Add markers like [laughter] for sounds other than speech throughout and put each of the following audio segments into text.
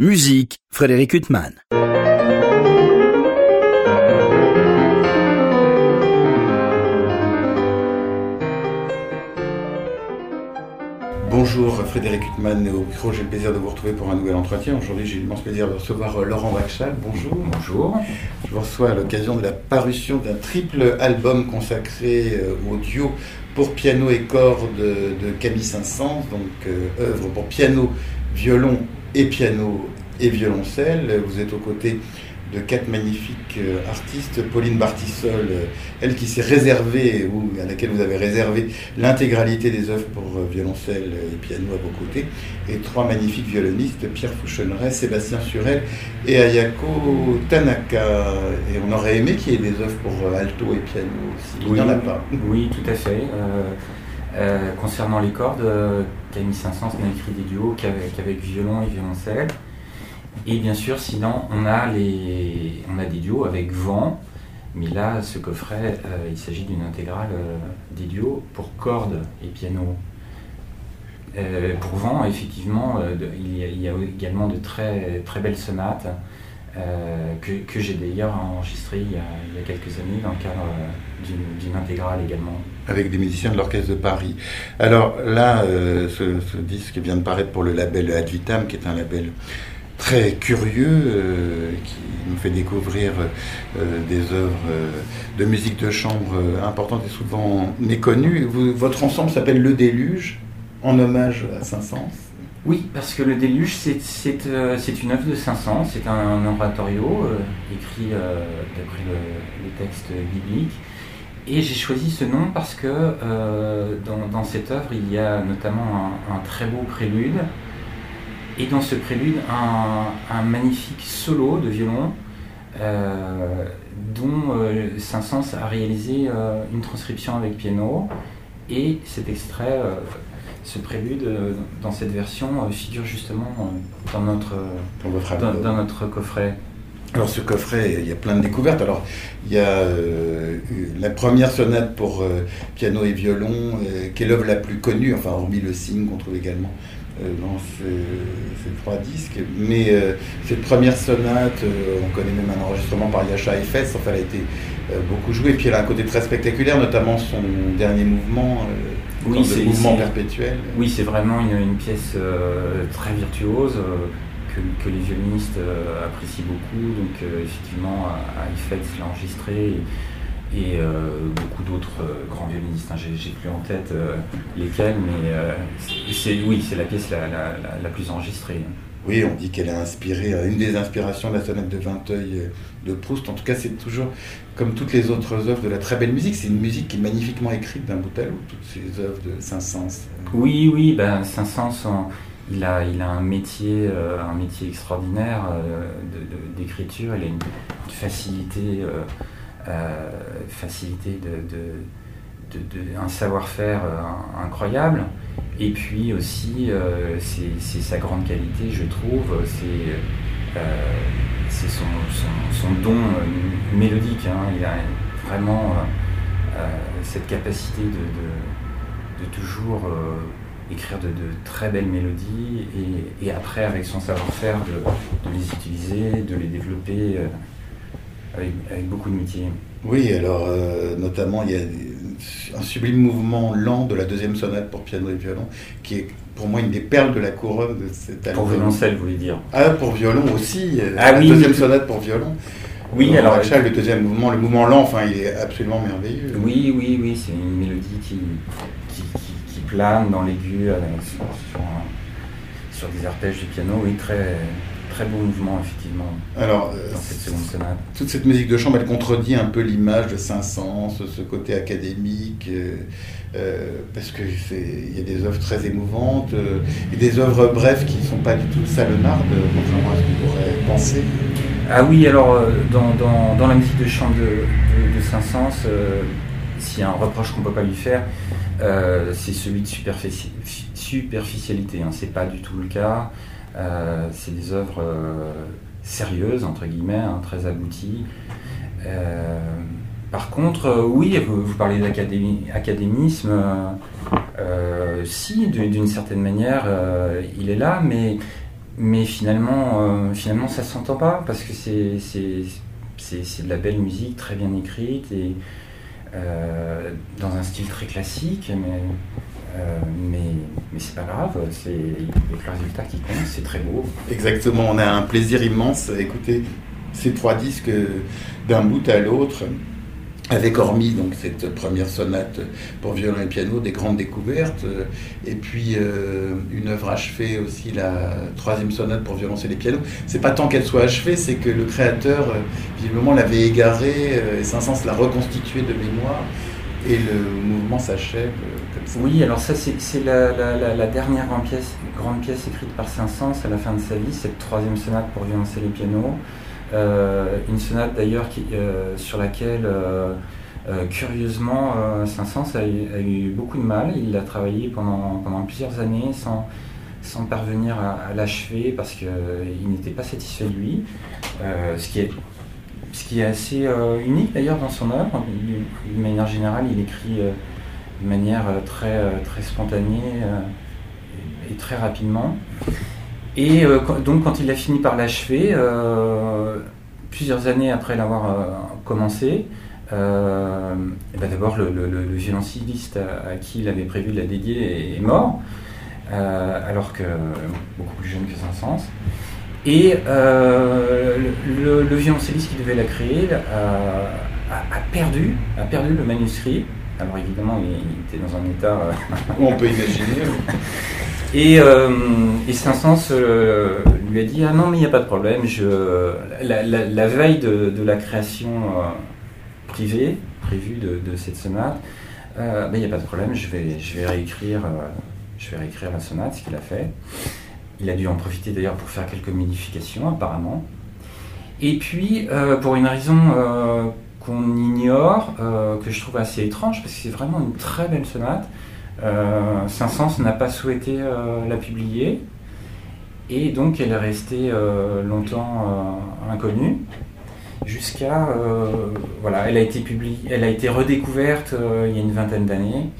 Musique, Frédéric Huttman. Bonjour Frédéric Huttman, au micro j'ai le plaisir de vous retrouver pour un nouvel entretien. Aujourd'hui j'ai l'immense plaisir de recevoir euh, Laurent Vachal. Bonjour. Bonjour. Je vous reçois à l'occasion de la parution d'un triple album consacré euh, au duo pour piano et cordes de Camille Saint-Saëns, donc euh, œuvre pour piano, violon et piano et violoncelle. Vous êtes aux côtés de quatre magnifiques euh, artistes. Pauline Bartissol, euh, elle qui s'est réservée, ou à laquelle vous avez réservé l'intégralité des œuvres pour euh, violoncelle et piano à vos côtés. Et trois magnifiques violonistes, Pierre Fouchonneret, Sébastien Surel et Ayako Tanaka. Et on aurait aimé qu'il y ait des œuvres pour alto et piano aussi. Il n'y en a pas. Oui, tout à fait. Concernant les cordes, Camille Saint-Saëns n'a écrit des duos qu'avec violon et violoncelle. Et bien sûr, sinon, on a, des duos avec vent. Mais là, ce coffret, euh, il s'agit d'une intégrale euh, des duos pour cordes et piano. Euh, pour vent, effectivement, il, y a, également de très, très belles sonates que, j'ai d'ailleurs enregistrées il y, a, quelques années dans le cadre d'une intégrale également. Avec des musiciens de l'Orchestre de Paris. Alors là, ce, ce, disque vient de paraître pour le label Advitam, qui est un label très curieux euh, qui nous fait découvrir euh, des œuvres euh, de musique de chambre importantes et souvent méconnues. votre ensemble s'appelle Le Déluge, en hommage à Saint-Saëns. Oui, parce que Le Déluge, c'est une œuvre de Saint-Saëns, c'est un, oratorio écrit d'après les textes. Et j'ai choisi ce nom parce que dans, cette œuvre, il y a notamment un très beau prélude et dans ce prélude, un, magnifique solo de violon euh, dont euh, Saint-Saëns a réalisé euh, une transcription avec piano. Et cet extrait, ce prélude, dans cette version, figure justement dans notre, dans, notre coffret. Alors ce coffret, il y a plein de découvertes. Alors il y a la première sonate pour piano et violon, qui est l'œuvre la plus connue, enfin hormis le signe qu'on trouve également euh, dans ces, trois disques. Mais euh, cette première sonate, euh, on connaît même un enregistrement par Yasha Efes, enfin, elle a été beaucoup jouée. Puis elle a un côté très spectaculaire, notamment son dernier mouvement. oui, c'est mouvement perpétuel. Oui, c'est vraiment une, pièce très virtuose que, les violonistes apprécient beaucoup. Donc effectivement, à l'a enregistré et euh, beaucoup d'autres euh, grands violonistes. Hein. J'ai plus en tête euh, lesquels, mais c'est oui, c'est la pièce la, plus enregistrée. Oui, on dit qu'elle a inspiré, une des inspirations de la sonate de Vinteuil de Proust. En tout cas, c'est toujours, comme toutes les autres œuvres de la très belle musique, c'est une musique qui est magnifiquement écrite d'un bout à l'autre, toutes ces œuvres de Saint-Saëns. Oui, oui, ben, Saint-Saëns, il a, il a un métier, un métier extraordinaire d'écriture, il a une, facilité euh, facilité de, un savoir-faire euh, incroyable. Et puis aussi, euh, c'est sa grande qualité, je trouve, c'est son, don mélodique. Hein. Il a vraiment cette capacité de, toujours écrire de, très belles mélodies et, après, avec son savoir-faire, de, les utiliser, de les développer avec, beaucoup de métier. Oui, alors euh, notamment il y a un sublime mouvement lent de la deuxième sonate pour piano et violon, qui est pour moi une des perles de la couronne de cet album. Pour violoncelle, vous voulez dire? Ah, pour violon aussi. Euh, ah, la deuxième sonate pour violon. Oui, alors. le deuxième mouvement, le mouvement lent, enfin, il est absolument merveilleux. Oui, oui, oui, c'est une mélodie qui, qui, plane dans l'aigu euh, sur, sur, des arpèges du piano, oui, très, très beau mouvement, effectivement, Alors, dans cette seconde sonate. Toute cette musique de chambre, elle contredit un peu l'image de Saint-Saëns, ce côté académique, euh, euh, parce qu'il y a des œuvres très émouvantes, euh, et des œuvres brèves qui ne sont pas du tout salonardes, contrairement à ce qu'on pourrait penser. Ah oui, alors, dans, dans, dans la musique de chambre de, de, Saint-Saëns, s'il y a un reproche qu'on ne peut pas lui faire, c'est celui de superficialité. Hein. C'est pas du tout le cas. Euh, c'est des œuvres euh, sérieuses, entre guillemets, hein, très abouties. Euh, par contre, oui, vous, parlez d'académisme. si, d'une certaine manière, il est là, mais mais finalement, finalement ça s'entend pas parce que c'est, c'est, de la belle musique très bien écrite et dans un style très classique, mais euh, mais, mais c'est pas grave, c'est le résultat qui compte, c'est très beau. Exactement, on a un plaisir immense à écouter ces trois disques d'un bout à l'autre avec hormis donc cette première sonate pour violon et piano, des grandes découvertes, et puis euh, une œuvre achevée aussi, la troisième sonate pour violoncelle et piano. C'est pas tant qu'elle soit achevée, c'est que le créateur euh, visiblement l'avait égarée, et Saint-Saëns l'a reconstituée de mémoire, et le mouvement s'achève euh, comme ça. Oui, alors ça c'est la, dernière grande pièce, grande pièce écrite par Saint-Saëns à la fin de sa vie, cette troisième sonate pour violoncelle et piano. Euh, une sonate d'ailleurs euh, sur laquelle curieusement Saint-Saëns a, eu beaucoup de mal. Il l'a travaillé pendant, plusieurs années sans, sans parvenir à, l'achever parce qu'il n'était pas satisfait de lui. ce qui est ce qui est assez euh, unique d'ailleurs dans son œuvre. De manière générale, il écrit euh, de manière euh, très, très spontanée et très rapidement. Et donc quand il a fini par l'achever, plusieurs années après l'avoir commencé, ben d'abord le, le, violoncelliste à, qui il avait prévu de la dédier est, mort, alors que beaucoup plus jeune que Saint-Saëns. Et euh, le, violoncelliste qui devait la créer a, perdu, a perdu le manuscrit. Alors évidemment, il, était dans un état... Euh, On peut imaginer. [laughs] Et, euh, et Saint-Saëns euh, lui a dit Ah non, mais il n'y a pas de problème. La, veille de, la création privée, prévue de, cette sonate, ben, il n'y a pas de problème. Je vais, je vais, réécrire, je vais réécrire la sonate, ce qu'il a fait. Il a dû en profiter d'ailleurs pour faire quelques modifications apparemment. Et puis, euh, pour une raison euh, qu'on ignore, euh, que je trouve assez étrange, parce que c'est vraiment une très belle sonate, Saint-Saëns n'a pas souhaité la publier, et donc elle est restée longtemps inconnue, jusqu'à... voilà, elle a été publiée, elle a été redécouverte il y a une vingtaine d'années,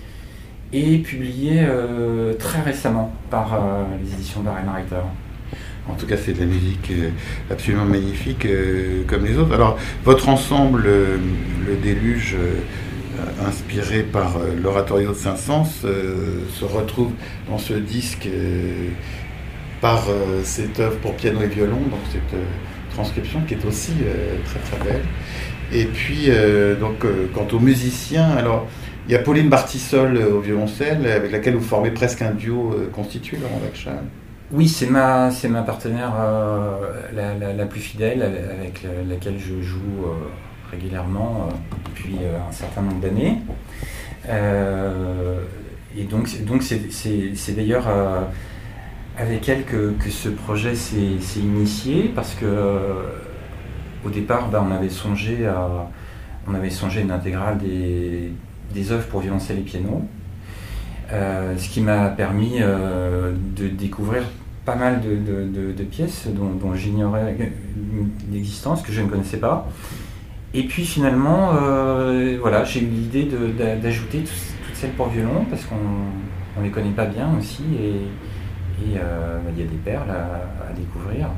et publié euh, très récemment par euh, les éditions Darren Reiter. En tout cas, c'est de la musique euh, absolument magnifique comme les autres. Alors, votre ensemble, le déluge, inspiré par l'oratorio de Saint-Saëns, se retrouve dans ce disque par cette œuvre pour piano et violon, donc cette transcription qui est aussi très très belle. Et puis, donc, quant aux musiciens, alors, il y a Pauline Bartissol euh, au violoncelle, avec laquelle vous formez presque un duo euh, constitué, Laurent Vachal. Oui, c'est ma, ma partenaire euh, la, plus fidèle, avec laquelle je joue régulièrement depuis un certain nombre d'années. et donc, donc c'est, d'ailleurs avec elle que, ce projet s'est, initié, parce que au départ, ben, on avait songé à, on avait songé une intégrale des des œuvres pour violoncelle et piano, euh, ce qui m'a permis euh, de découvrir pas mal de, pièces dont, j'ignorais l'existence, que je ne connaissais pas. Et puis finalement, euh, voilà, j'ai eu l'idée d'ajouter toutes celles pour violon, parce qu'on ne les connaît pas bien aussi, et bah, il y a des perles à découvrir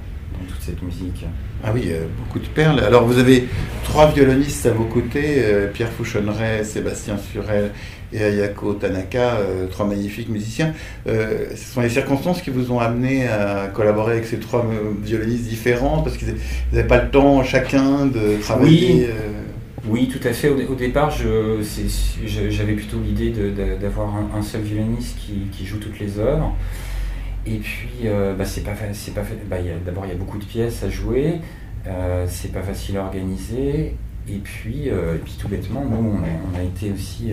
toute cette musique. Ah oui, beaucoup de perles. Alors vous avez trois violonistes à vos côtés, euh, Pierre Fouchonneret, Sébastien Furel et Ayako Tanaka, euh, trois magnifiques musiciens. Euh, ce sont les circonstances qui vous ont amené à collaborer avec ces trois violonistes différents, parce qu'ils n'avaient pas le temps chacun de travailler. Oui. tout à fait. Au, départ, j'avais plutôt l'idée d'avoir un, seul violoniste qui, joue toutes les œuvres. Et puis, euh, bah, c'est pas, c'est pas, bah, d'abord, il y a beaucoup de pièces à jouer, euh, c'est pas facile à organiser. Et puis, euh, et puis tout bêtement, nous, on a, été aussi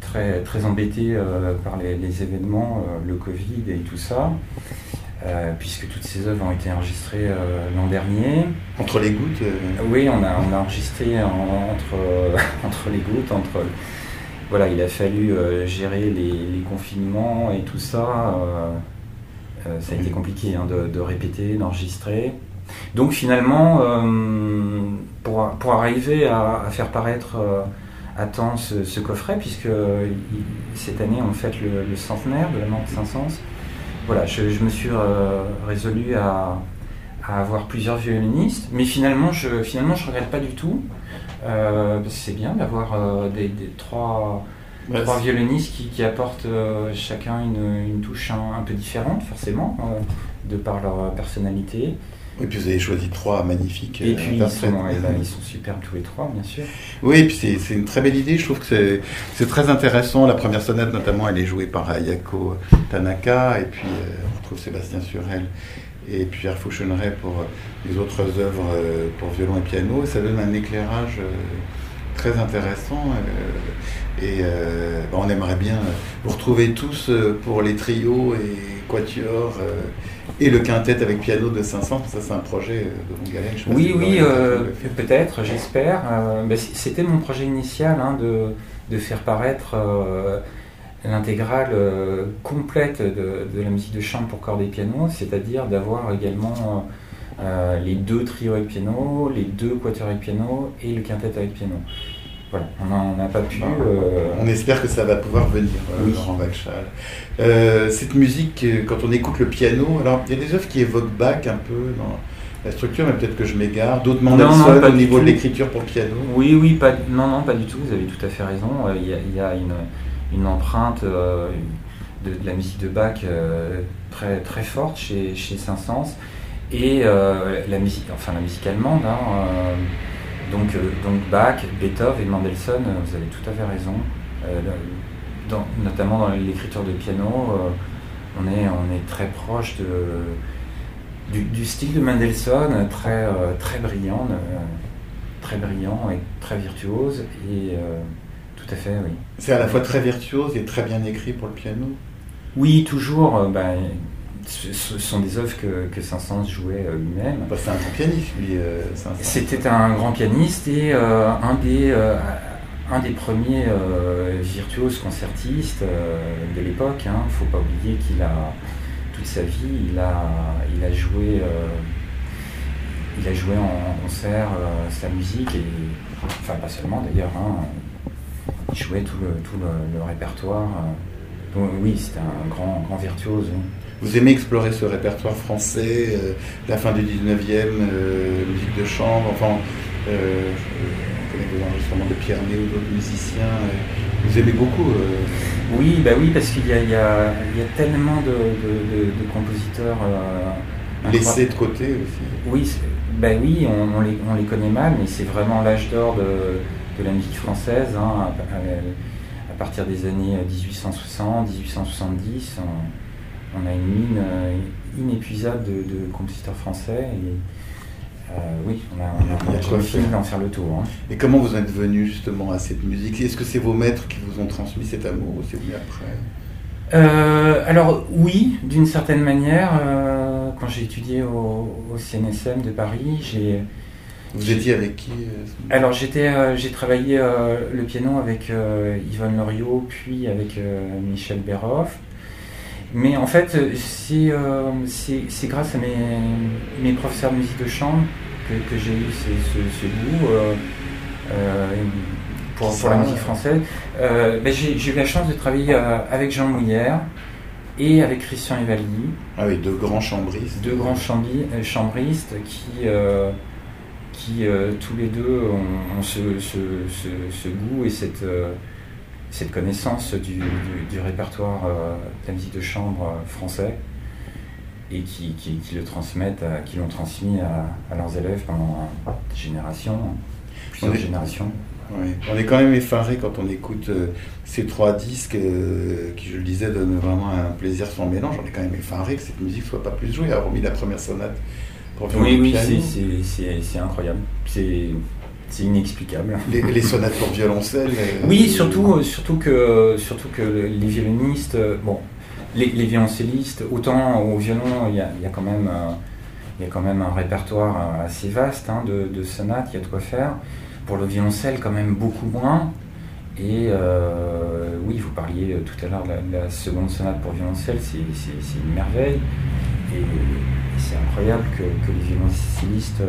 très, très embêtés par les, événements, le Covid et tout ça. puisque toutes ces œuvres ont été enregistrées l'an dernier. Entre les gouttes Oui, on a, on a enregistré entre, [laughs] entre les gouttes, entre voilà, il a fallu gérer les, les, confinements et tout ça. Euh, ça a été compliqué hein, de, répéter, d'enregistrer. Donc finalement, euh, pour, pour, arriver à, faire paraître euh, à temps ce, coffret, puisque cette année on fête le, centenaire de la mort de Saint-Saëns, voilà, je, me suis résolu à, avoir plusieurs violonistes, mais finalement je finalement je regrette pas du tout. c'est bien d'avoir des, trois, trois violonistes qui, apportent chacun une, touche un, peu différente, forcément, de par leur personnalité. Et puis vous avez choisi trois magnifiques. Et puis ils sont, eh ben, ils sont, superbes tous les trois, bien sûr. Oui, et puis c'est une très belle idée. Je trouve que c'est très intéressant. La première sonate, notamment, elle est jouée par Ayako Tanaka, et puis euh, on retrouve Sébastien Surel et Pierre Fauchonneret pour les autres œuvres euh, pour violon et piano. Et ça donne un éclairage euh, très intéressant. et on aimerait bien vous retrouver tous pour les trios et quatuors et le quintet avec piano de 500, ça c'est un projet de longue haleine. Oui, oui, euh, peut-être, j'espère. Euh, c'était mon projet initial hein, de, de, faire paraître euh, l'intégrale complète de, de, la musique de chambre pour cordes et piano, c'est-à-dire d'avoir également les deux trios avec piano, les deux quatuors avec piano et le quintet avec piano. Voilà, on n'a pas pu. Euh, on espère que ça va pouvoir venir, euh, oui. Laurent euh, cette musique, quand on écoute le piano, alors il y a des œuvres qui évoquent Bach un peu dans la structure, mais peut-être que je m'égare. D'autres Mendelssohn au niveau de l'écriture pour piano. Oui, oui, pas, non, non, pas du tout. Vous avez tout à fait raison. Il y a, une, empreinte de, la musique de Bach très, très forte chez, chez Saint-Saëns et la musique, enfin la musique allemande. Hein, donc, euh, donc Bach, Beethoven et Mendelssohn, euh, vous avez tout à fait raison. Euh, notamment dans l'écriture de piano, on, est, on est très proche de, du, style de Mendelssohn, très, très brillant, très brillant et très virtuose. Et tout à fait, oui. C'est à la fois très virtuose et très bien écrit pour le piano? Oui, toujours. Ben, ce sont des œuvres que, que Saint-Saëns jouait euh, lui-même. Bah, c'est un grand pianiste, lui, euh, C'était un grand pianiste et euh, un, des, un des premiers virtuoses concertistes de l'époque. Il hein. ne faut pas oublier qu'il a, toute sa vie, il a, il a joué. il a joué en, concert sa musique, et, enfin pas seulement d'ailleurs, hein. il jouait tout le, tout le, répertoire. Donc, oui, c'était un grand, grand virtuose. Vous aimez explorer ce répertoire français, euh, la fin du 19e, euh, musique de chambre, enfin, euh, on connaît des enregistrements de Pierre Né ou d'autres musiciens. vous aimez beaucoup Oui, bah oui, parce qu'il y, y, a tellement de, compositeurs. Laissés de côté aussi. Oui, ben oui on, les, on, les, connaît mal, mais c'est vraiment l'âge d'or de, la musique française. Hein, à, partir des années 1860, 1870, on a une mine euh, inépuisable de, compositeurs français. Et, euh, oui, on a, on a, d'en faire le tour. Hein. Et comment vous êtes venu justement à cette musique? Est-ce que c'est vos maîtres qui vous ont transmis cet amour ou c'est venu après? Euh, alors oui, d'une certaine manière, quand j'ai étudié au, CNSM de Paris, j'ai... Vous étiez avec qui Alors j'étais, j'ai travaillé le piano avec Yvonne Loriot, puis avec Michel Béroff. Mais en fait, euh, c'est grâce à mes, mes, professeurs de musique de chambre que, j'ai eu ce, goût euh, euh, pour, la musique française. Ben, j'ai eu la chance de travailler avec Jean Mouillère et avec Christian Evalli. Ah oui, deux grands chambristes. Deux grands chambristes qui, qui tous les deux ont, ce, ce, goût et cette cette connaissance du, répertoire euh, de la musique de chambre euh, français et qui, le transmettent, qui l'ont transmis à, leurs élèves pendant des générations, plusieurs générations. On est quand même effaré quand on écoute euh, ces trois disques qui, je le disais, donnent vraiment un plaisir sans mélange. On est quand même effaré que cette musique soit pas plus jouée, hormis la première sonate. Pour oui, oui, c'est incroyable. C'est c'est inexplicable. Les, sonates pour violoncelle euh, Oui, surtout, euh, surtout, que, surtout que les violonistes, euh, bon, les, violoncellistes, autant au violon, il y a, quand même, il y a quand même un répertoire assez vaste hein, de, sonates, il y a de quoi faire. Pour le violoncelle, quand même beaucoup moins. Et oui, vous parliez tout à l'heure de la, seconde sonate pour violoncelle, c'est une merveille. Et, c'est incroyable que, les violoncellistes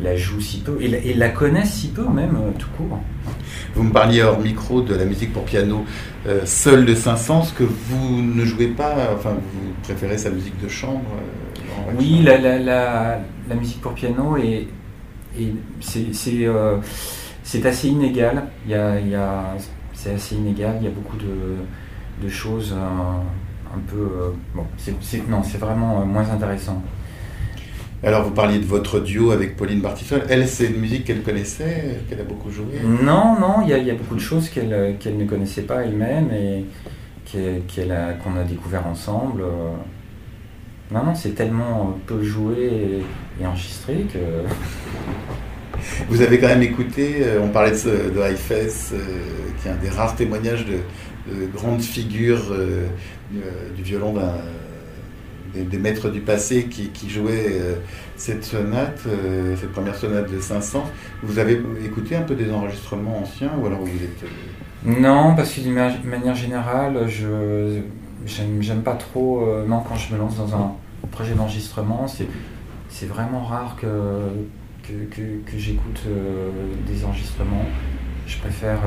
la jouent si peu et la, connaissent si peu même euh, tout court. Vous me parliez hors micro de la musique pour piano euh, seule de Saint-Saëns, que vous ne jouez pas, enfin vous préférez sa musique de chambre euh, Oui, la, la, la, la, musique pour piano est, euh, c'est assez inégal. Il y a, il y a, c'est assez inégal, il y a beaucoup de, de choses un, peu... bon, non, c'est vraiment moins intéressant. Alors, vous parliez de votre duo avec Pauline Bartissol. Elle, c'est une musique qu'elle connaissait, qu'elle a beaucoup joué Non, non, il y, a beaucoup de choses qu'elle ne connaissait pas elle-même et qu'on a, découvert ensemble. Non, non, c'est tellement peu joué et, enregistré que. [laughs] Vous avez quand même écouté, euh, on parlait de, de euh, qui est un des rares témoignages de, grandes figures euh, du violon d'un des, maîtres du passé qui, jouaient euh, cette sonate, euh, cette première sonate de 500. Vous avez écouté un peu des enregistrements anciens ou alors vous êtes... Euh, non, parce que d'une manière générale, je j'aime pas trop. non, quand je me lance dans un projet d'enregistrement, c'est vraiment rare que, que, que, j'écoute des enregistrements. Je préfère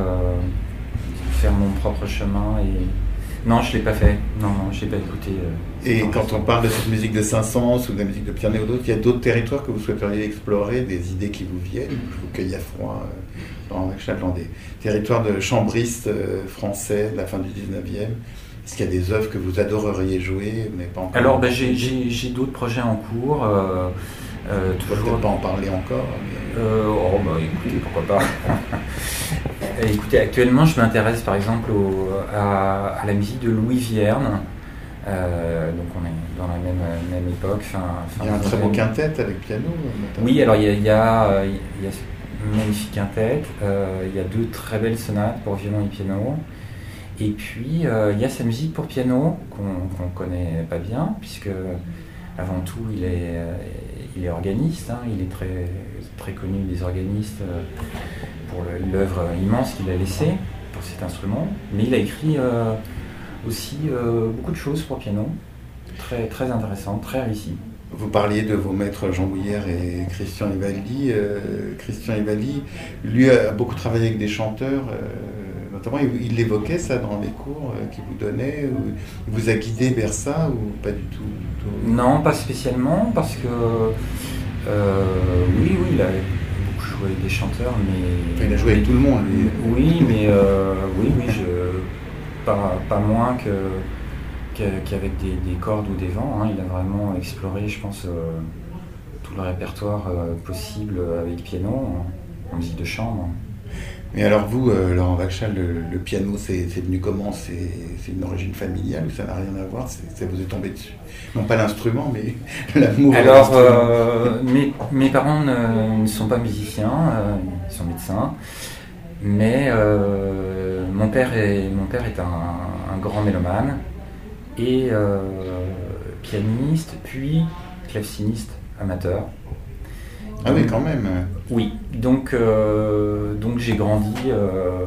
faire mon propre chemin et non, je ne l'ai pas fait. Non, non, je l'ai pas écouté. Euh, et quand on parle de cette musique de 500 ou de la musique de ou d'autres, il y a d'autres territoires que vous souhaiteriez explorer, des idées qui vous viennent Je vous cueille à froid euh, dans des territoires de chambristes euh, français de la fin du 19e. Est-ce qu'il y a des œuvres que vous adoreriez jouer mais pas encore Alors, ben, j'ai d'autres projets en cours. Euh, toujours... pas en parler encore. Euh, oh, bah, écoutez, pourquoi pas. [laughs] écoutez, actuellement, je m'intéresse par exemple à, la musique de Louis Vierne. Euh, donc on est dans la même, même époque. il y a un très beau quintet avec piano. Oui, alors il y a, il y a, une magnifique quintet. il y a deux très belles sonates pour violon et piano. Et puis il y a sa musique pour piano qu'on ne connaît pas bien, puisque avant tout il est, il est organiste, hein. il est très, très connu des organistes euh, pour l'œuvre immense qu'il a laissée pour cet instrument, mais il a écrit euh, aussi euh, beaucoup de choses pour piano, très, très intéressantes, très réussies. Vous parliez de vos maîtres Jean Bouillère et Christian Evaldi. Christian Evaldi, lui, a beaucoup travaillé avec des chanteurs. notamment, il, évoquait ça dans les cours qu'il vous donnait. il vous a guidé vers ça ou pas du tout non, pas spécialement, parce que euh, oui, oui, il a beaucoup joué avec des chanteurs, mais. il a joué avec tout le monde, lui. Oui, mais euh, oui, oui, je, pas, moins que, qu'avec des, cordes ou des vents. Hein. Il a vraiment exploré, je pense, euh, tout le répertoire possible avec piano, en musique de chambre. Mais alors vous, euh, Laurent Vachal, le, piano, c'est venu comment? C'est une origine familiale ou ça n'a rien à voir? Ça vous est tombé dessus? Non pas l'instrument, mais [laughs] l'amour. Alors, euh, mes, parents ne, sont pas musiciens, euh, ils sont médecins. Mais mon, père est, mon père est un, un grand mélomane et pianiste, puis claveciniste amateur. Ah oui, quand même. Oui, donc, euh, donc j'ai grandi, euh,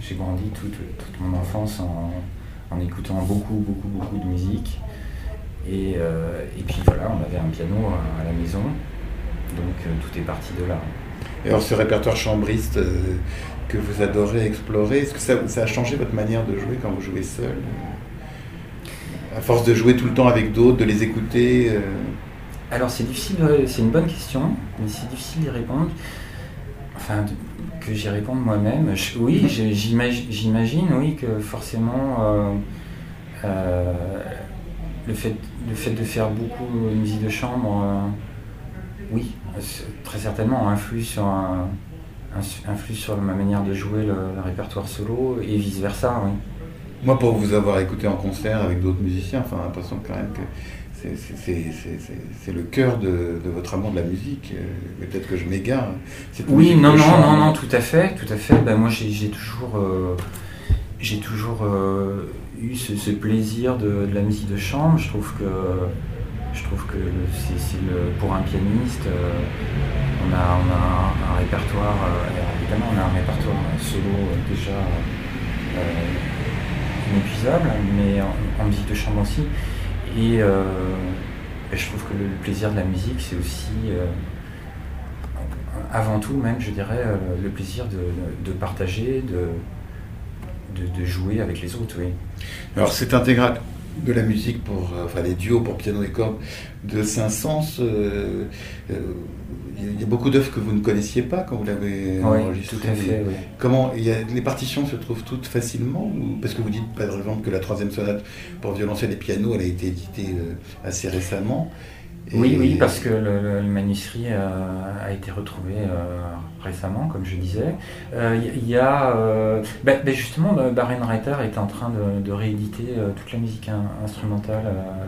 j'ai grandi toute, mon enfance en, écoutant beaucoup, beaucoup, beaucoup de musique. Et, euh, et, puis voilà, on avait un piano à, la maison, donc tout est parti de là. Et alors ce répertoire chambriste que vous adorez explorer, est-ce que ça, ça, a changé votre manière de jouer quand vous jouez seul? À force de jouer tout le temps avec d'autres, de les écouter alors c'est difficile, c'est une bonne question, mais c'est difficile d'y répondre. Enfin, que j'y réponde moi-même. Oui, j'imagine, oui, que forcément euh, euh, le, fait, le fait de faire beaucoup de musique de chambre, euh, oui, très certainement influe sur, influe sur ma manière de jouer le, répertoire solo et vice versa, oui. Moi, pour vous avoir écouté en concert avec d'autres musiciens, enfin, l'impression quand même que c'est le cœur de, votre amour de la musique. Euh, peut-être que je m'égare. Oui, non, non, non, non, tout à fait, tout à fait. Ben, moi, j'ai toujours, euh, j'ai toujours euh, eu ce, plaisir de, la musique de chambre. Je trouve que, je trouve que c'est pour un pianiste, on a, un, répertoire. évidemment, on a un répertoire solo déjà inépuisable, mais en musique de chambre aussi. Euh, et, je trouve que le plaisir de la musique, c'est aussi euh, avant tout même, je dirais, le plaisir de, partager, de, jouer avec les autres, oui. Alors c'est intégral de la musique pour, enfin les duos pour piano et cordes de Saint-Saëns. il y a beaucoup d'œuvres que vous ne connaissiez pas quand vous l'avez enregistré. Tout à fait, oui. Comment il y a, les partitions se trouvent toutes facilement ou, Parce que vous dites par exemple que la troisième sonate pour violoncelle et piano, elle a été éditée assez récemment. Oui, oui, parce que le, manuscrit euh, a été retrouvé euh, récemment, comme je disais. Il euh, y, a, ben, ben justement, Darren Reiter est en train de, rééditer toute la musique instrumentale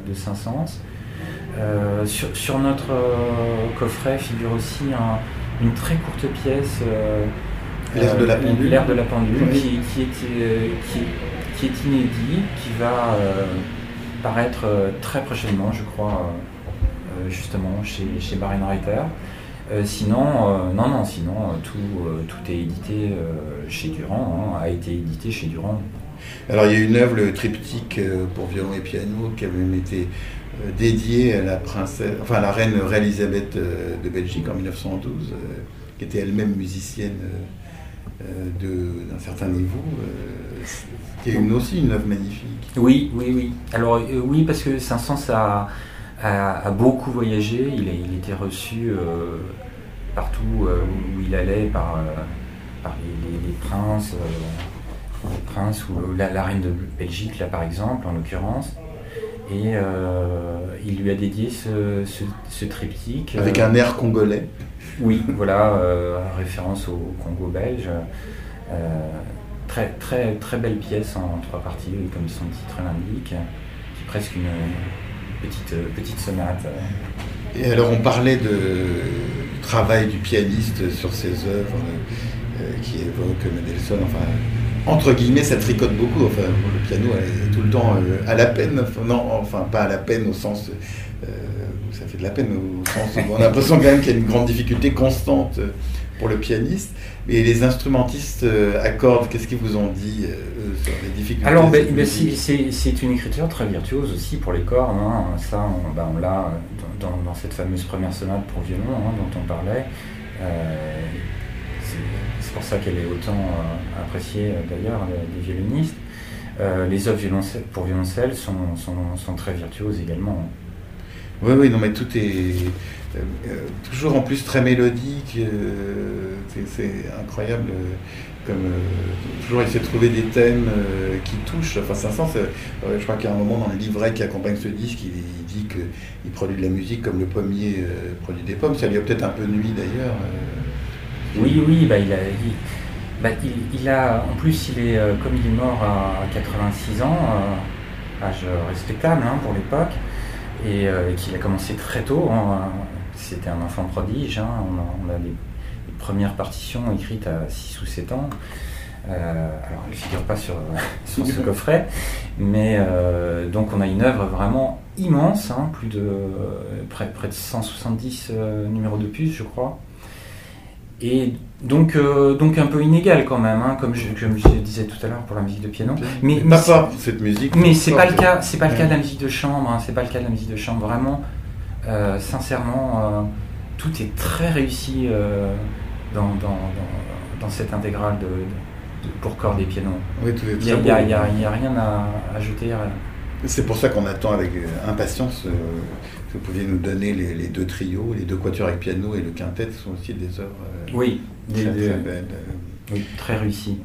de Saint-Saëns. Sur, notre coffret figure aussi une très courte pièce. L'air de la pendule. L'air de la pendule, qui, qui, est, qui, qui, est inédit, qui va paraître très prochainement, je crois euh, justement chez, chez Reiter. Euh, sinon, euh, non, non, sinon tout, tout est édité chez Durand, hein, a été édité chez Durand. Alors il y a une œuvre, le triptyque pour violon et piano, qui avait même été dédiée à la princesse, enfin à la reine Elisabeth de Belgique en 1912, qui était elle-même musicienne d'un certain niveau, qui est une, aussi une œuvre magnifique. Oui, oui, oui. Alors oui, parce que Saint-Saëns a a, beaucoup voyagé. Il, il était reçu euh, partout euh, où il allait par, euh, les, princes, les princes ou la, reine de Belgique, là par exemple, en l'occurrence. Et il lui a dédié ce, triptyque. Avec un air congolais. Oui, voilà, référence au Congo belge. très, très, très belle pièce en trois parties, comme son titre l'indique, qui est presque une, petite, euh, petite sonate. Et alors on parlait de, travail du pianiste sur ses œuvres euh, qui évoque Mendelssohn, enfin entre guillemets ça tricote beaucoup, enfin le piano est tout le temps euh, à la peine, non enfin pas à la peine au sens ça fait de la peine au sens où on a l'impression quand même qu'il y a une grande difficulté constante pour le pianiste. Et les instrumentistes à cordes, qu'est-ce qu'ils vous ont dit sur les difficultés Alors, ben, ben, c'est une écriture très virtuose aussi pour les cordes. Hein. Ça, on, ben, l'a dans, cette fameuse première sonate pour violon hein, dont on parlait. Euh, c'est pour ça qu'elle est autant euh, appréciée euh, d'ailleurs des violonistes. les œuvres pour violoncelle sont, sont, très virtuoses également. Oui, oui, non, mais tout est toujours en plus très mélodique. c'est incroyable comme euh, toujours essayer de trouver des thèmes euh, qui touchent. Enfin, sens euh, je crois qu'il y a un moment dans le livret qui accompagne ce disque, il, dit qu'il produit de la musique comme le pommier produit des pommes. Ça lui a peut-être un peu nuit d'ailleurs. Oui, oui, bah, il, a, bah, il, a, en plus, il est, comme il est mort à 86 ans, âge respectable hein, pour l'époque, et, qu'il a commencé très tôt. Hein, c'était un enfant prodige. Hein, on, a, on a des première partition écrite à 6 ou 7 ans. Euh, alors, elle ne figure pas sur, [laughs] sur ce coffret, mais euh, donc on a une œuvre vraiment immense, hein, plus de près, près, de 170 euh, numéros de puce, je crois. Et donc, donc un peu inégal quand même, hein, comme, je, disais tout à l'heure pour la musique de piano. Mais, mais pas cette musique. Mais c'est pas le cas, c'est pas le cas de la musique de chambre. Hein, c'est pas le cas de la musique de chambre. Vraiment, sincèrement, tout est très réussi dans, dans, cette intégrale de, pour cordes et piano. Oui, Il n'y a, a, rien à ajouter. C'est pour ça qu'on attend avec euh, impatience euh, vous pouviez nous donner les, deux trios, les deux quatuors avec piano et le quintet sont aussi des œuvres euh, oui, très, très belles. Oui, très réussies.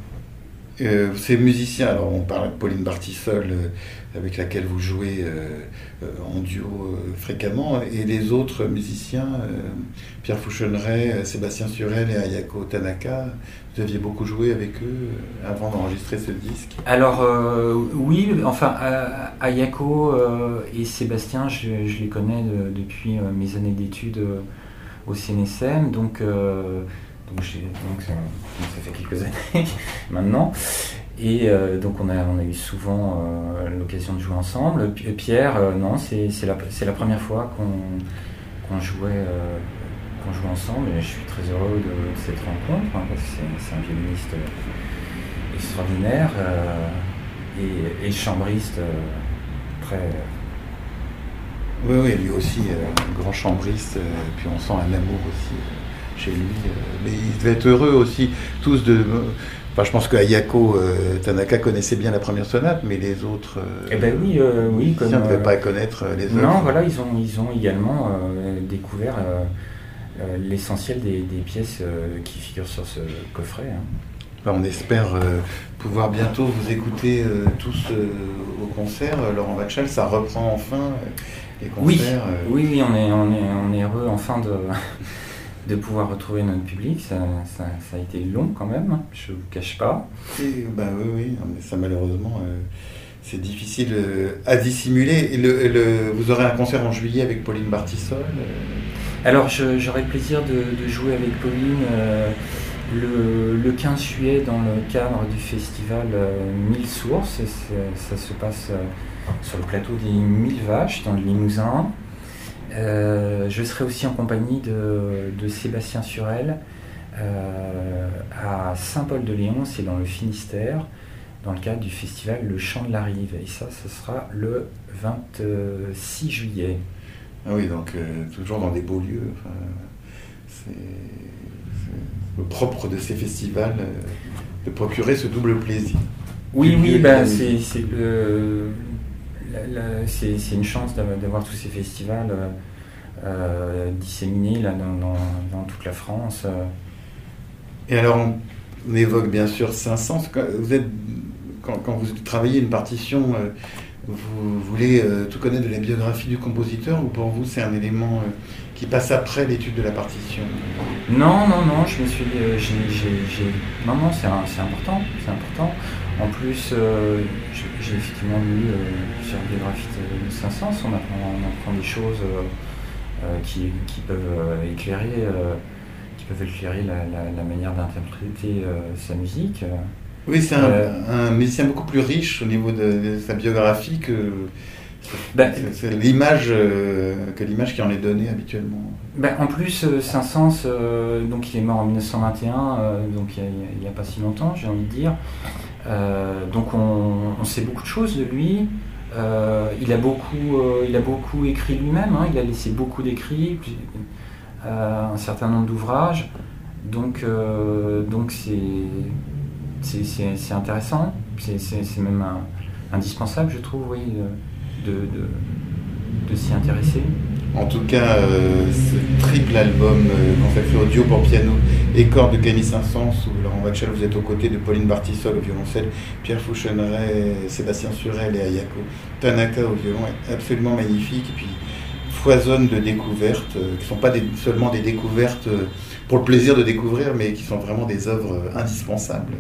ces musiciens, alors on parle de Pauline Bartissol, avec laquelle vous jouez euh, euh, en duo euh, fréquemment, et les autres musiciens, Pierre Fouchonneret, Sébastien Surel et Ayako Tanaka, vous aviez beaucoup joué avec eux avant d'enregistrer ce disque. Alors oui, enfin Ayako et Sébastien, je, les connais depuis mes années d'études au CNSM, donc, donc, ça, fait quelques [laughs] années maintenant. Et euh, donc on a, eu souvent euh, l'occasion de jouer ensemble. Pierre, euh, non, c'est la, première fois qu'on jouait, joue ensemble et je suis très heureux de, cette rencontre hein, parce que c'est un violoniste extraordinaire et, et, chambriste très... Oui, oui, lui aussi, un grand chambriste, puis on sent un amour aussi chez lui. Mais ils devaient être heureux aussi, tous de. Enfin, je pense que Ayako Tanaka connaissait bien la première sonate, mais les autres. eh ben oui, oui, comme. ne devaient pas connaître les autres. Non, voilà, ils ont, ils ont également découvert l'essentiel des, pièces qui figurent sur ce coffret. Hein. On espère euh, pouvoir bientôt vous écouter euh, tous euh, au concert. Laurent Vachal, ça reprend enfin les concerts. Oui, oui, on, est, on, est, on est heureux enfin de, de pouvoir retrouver notre public. Ça, a été long quand même, je ne vous cache pas. bah, oui, oui, mais ça malheureusement, c'est difficile à dissimuler. le, vous aurez un concert en juillet avec Pauline Bartissol Alors, j'aurai le plaisir de, jouer avec Pauline le, 15 juillet dans le cadre du festival euh, Mille Sources. ça se passe euh, sur le plateau des Mille Vaches dans le Limousin. Euh, je serai aussi en compagnie de, Sébastien Surel à Saint-Paul-de-Léon, c'est dans le Finistère, dans le cadre du festival Le Chant de la Rive. Et ça, ce sera le 26 juillet. Ah oui, donc toujours dans des beaux lieux. c'est propre de ces festivals euh, de procurer ce double plaisir. Oui, oui, ben, c'est c'est une chance d'avoir tous ces festivals euh, euh, disséminés là, dans, toute la France. Et alors, on, évoque bien sûr Saint-Saëns. Vous êtes, quand, vous travaillez une partition, vous voulez tout connaître de la biographie du compositeur ou pour vous c'est un élément qui passe après l'étude de la partition? Non, non, non, je me suis euh, Non, non, c'est important, c'est important. En plus, euh, j'ai effectivement lu euh, sur la biographie de Saint-Saëns, on apprend, des choses qui, peuvent éclairer, qui peuvent éclairer la, manière d'interpréter sa musique. Oui, c'est un, musicien beaucoup plus riche au niveau de sa biographie que ben, c'est l'image euh, que l'image qui en est donnée habituellement. Ben, en plus, euh, Saint-Saëns, euh, donc il est mort en 1921, donc il n'y a, pas si longtemps, j'ai envie de dire. Donc on, sait beaucoup de choses de lui. il, a beaucoup, a beaucoup écrit lui-même, hein. il a laissé beaucoup d'écrits, un certain nombre d'ouvrages. Donc c'est intéressant, c'est même indispensable, je trouve, oui de, s'y intéresser. En tout cas, euh, ce triple album euh, consacré audio pour piano et de Camille Saint-Saëns, où Laurent Vachal, vous êtes aux côtés de Pauline Bartissol au violoncelle, Pierre Fouchonneret, Sébastien Surel et Ayako Tanaka au violon, est absolument magnifique. Et puis foisonne de découvertes, euh, qui ne sont pas seulement des découvertes pour le plaisir de découvrir, mais qui sont vraiment des œuvres indispensables.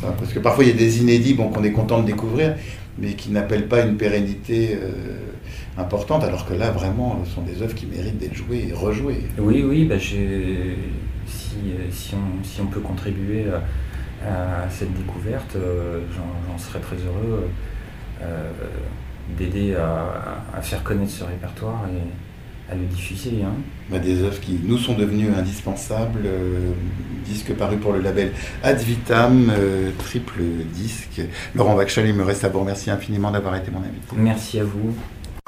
parce que parfois il y a des inédits qu'on est content de découvrir, mais qui n'appellent pas une pérennité euh, importante, alors que là, vraiment, ce sont des œuvres qui méritent d'être jouées et rejouées. Oui, oui, bah, si, si, on, si, on, peut contribuer à, cette découverte, euh, j'en serais très heureux euh, d'aider à, faire connaître ce répertoire et, à le diffuser. Hein. Bah, des œuvres qui nous sont devenues indispensables, euh, disque paru pour le label Ad Vitam, euh, triple disque. Laurent Vachal, il me reste à vous remercier infiniment d'avoir été mon invité. Merci à vous.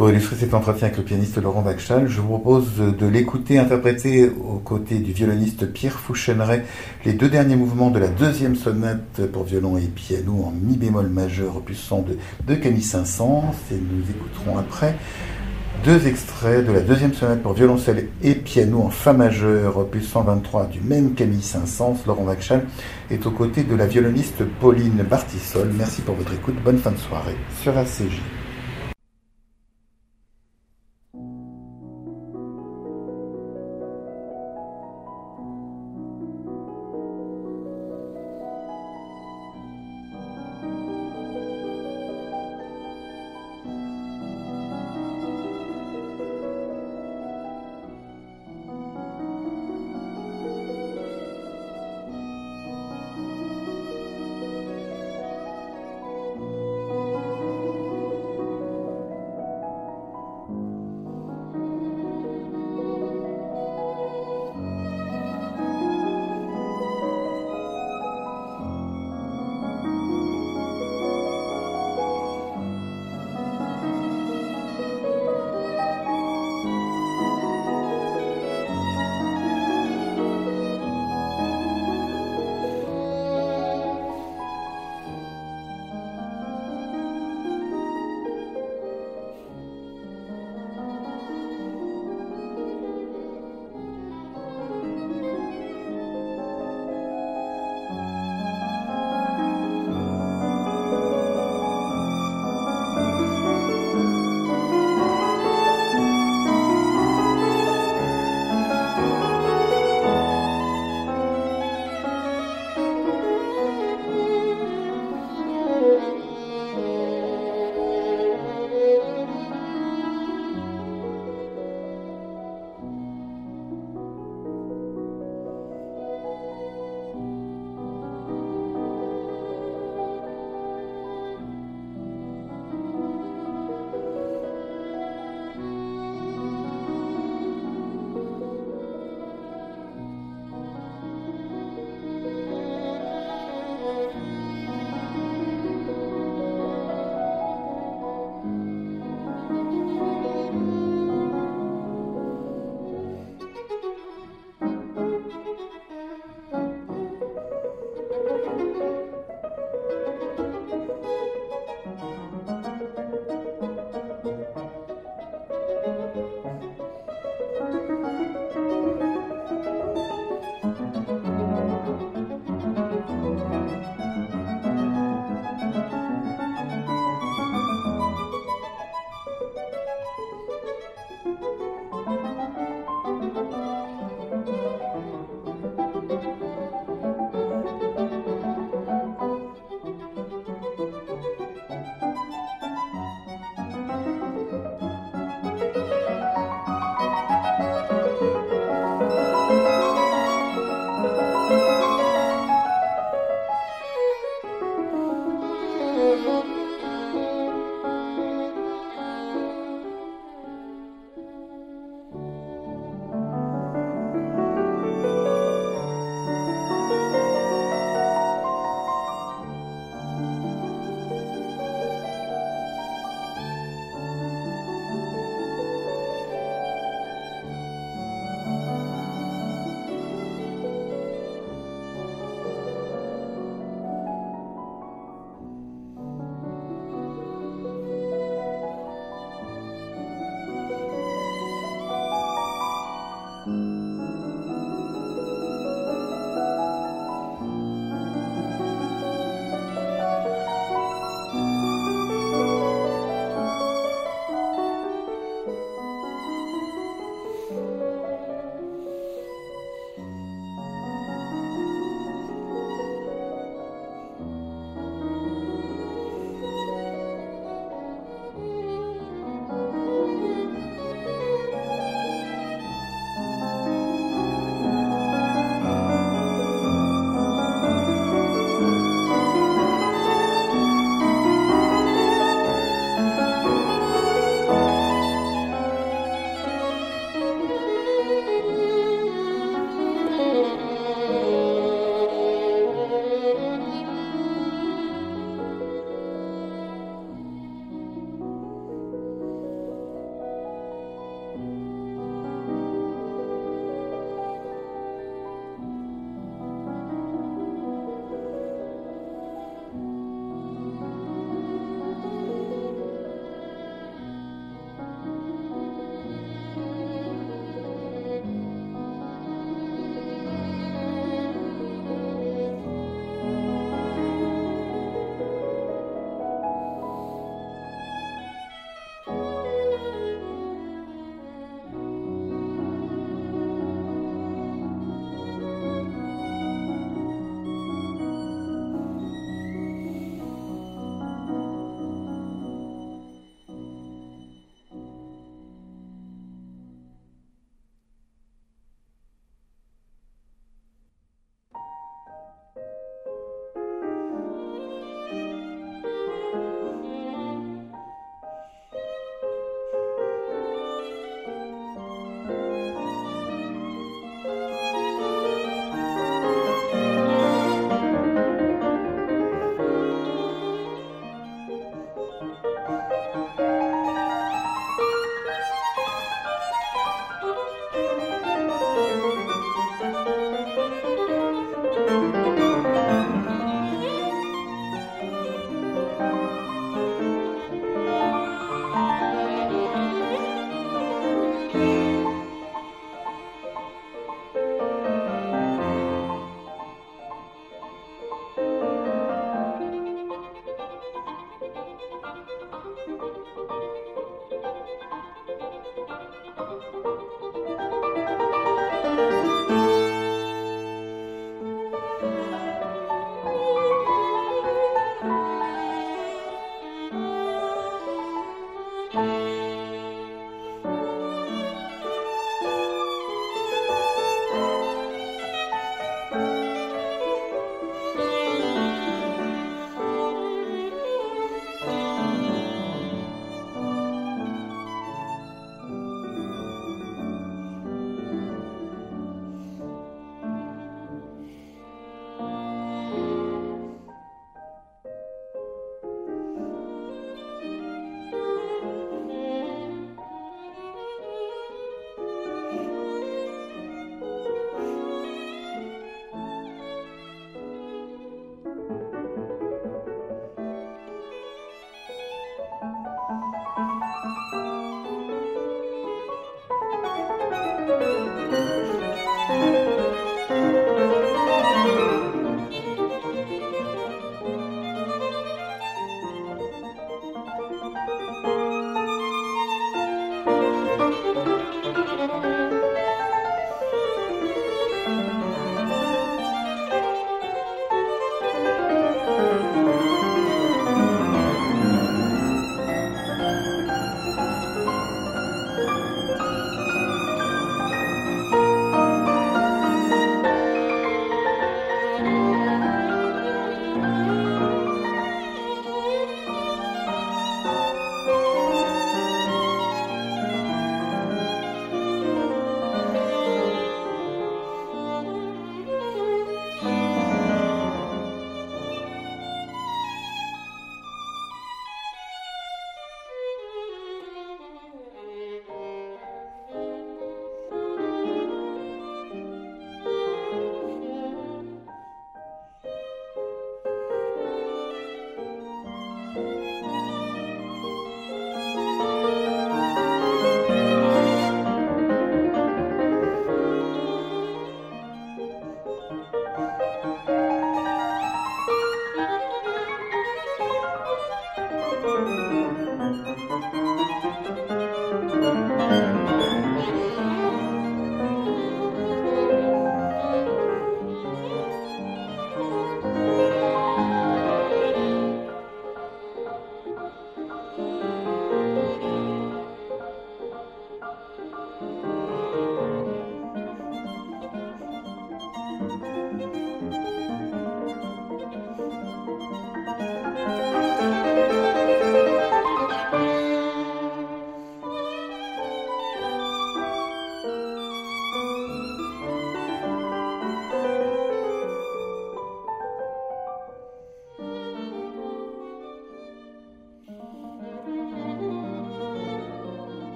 Pour illustrer cet entretien avec le pianiste Laurent Vachal, je vous propose de l'écouter interpréter aux côtés du violoniste Pierre Foucheneret les deux derniers mouvements de la deuxième sonate pour violon et piano en mi bémol majeur opus 100 de, Camille Saint-Saëns et nous écouterons après deux extraits de la deuxième sonate pour violoncelle et piano en Fa majeur, opus 123 du même Camille Saint-Saëns. Laurent Vachal est aux côtés de la violoniste Pauline Bartissol. Merci pour votre écoute. Bonne fin de soirée sur ACJ.